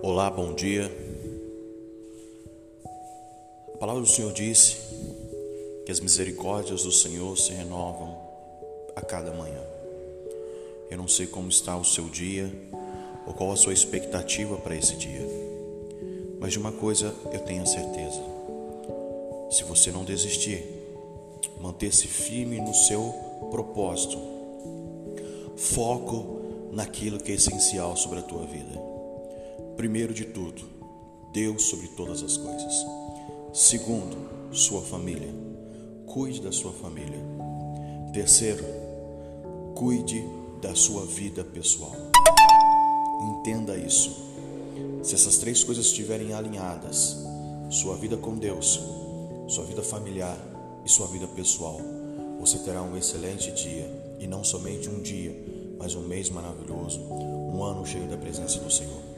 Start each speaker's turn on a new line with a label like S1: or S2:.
S1: Olá, bom dia. A palavra do Senhor disse que as misericórdias do Senhor se renovam a cada manhã. Eu não sei como está o seu dia ou qual a sua expectativa para esse dia, mas de uma coisa eu tenho certeza: se você não desistir, manter-se firme no seu propósito, foco naquilo que é essencial sobre a tua vida. Primeiro de tudo, Deus sobre todas as coisas. Segundo, sua família. Cuide da sua família. Terceiro, cuide da sua vida pessoal. Entenda isso. Se essas três coisas estiverem alinhadas, sua vida com Deus, sua vida familiar e sua vida pessoal, você terá um excelente dia e não somente um dia, mas um mês maravilhoso, um ano cheio da presença do Senhor.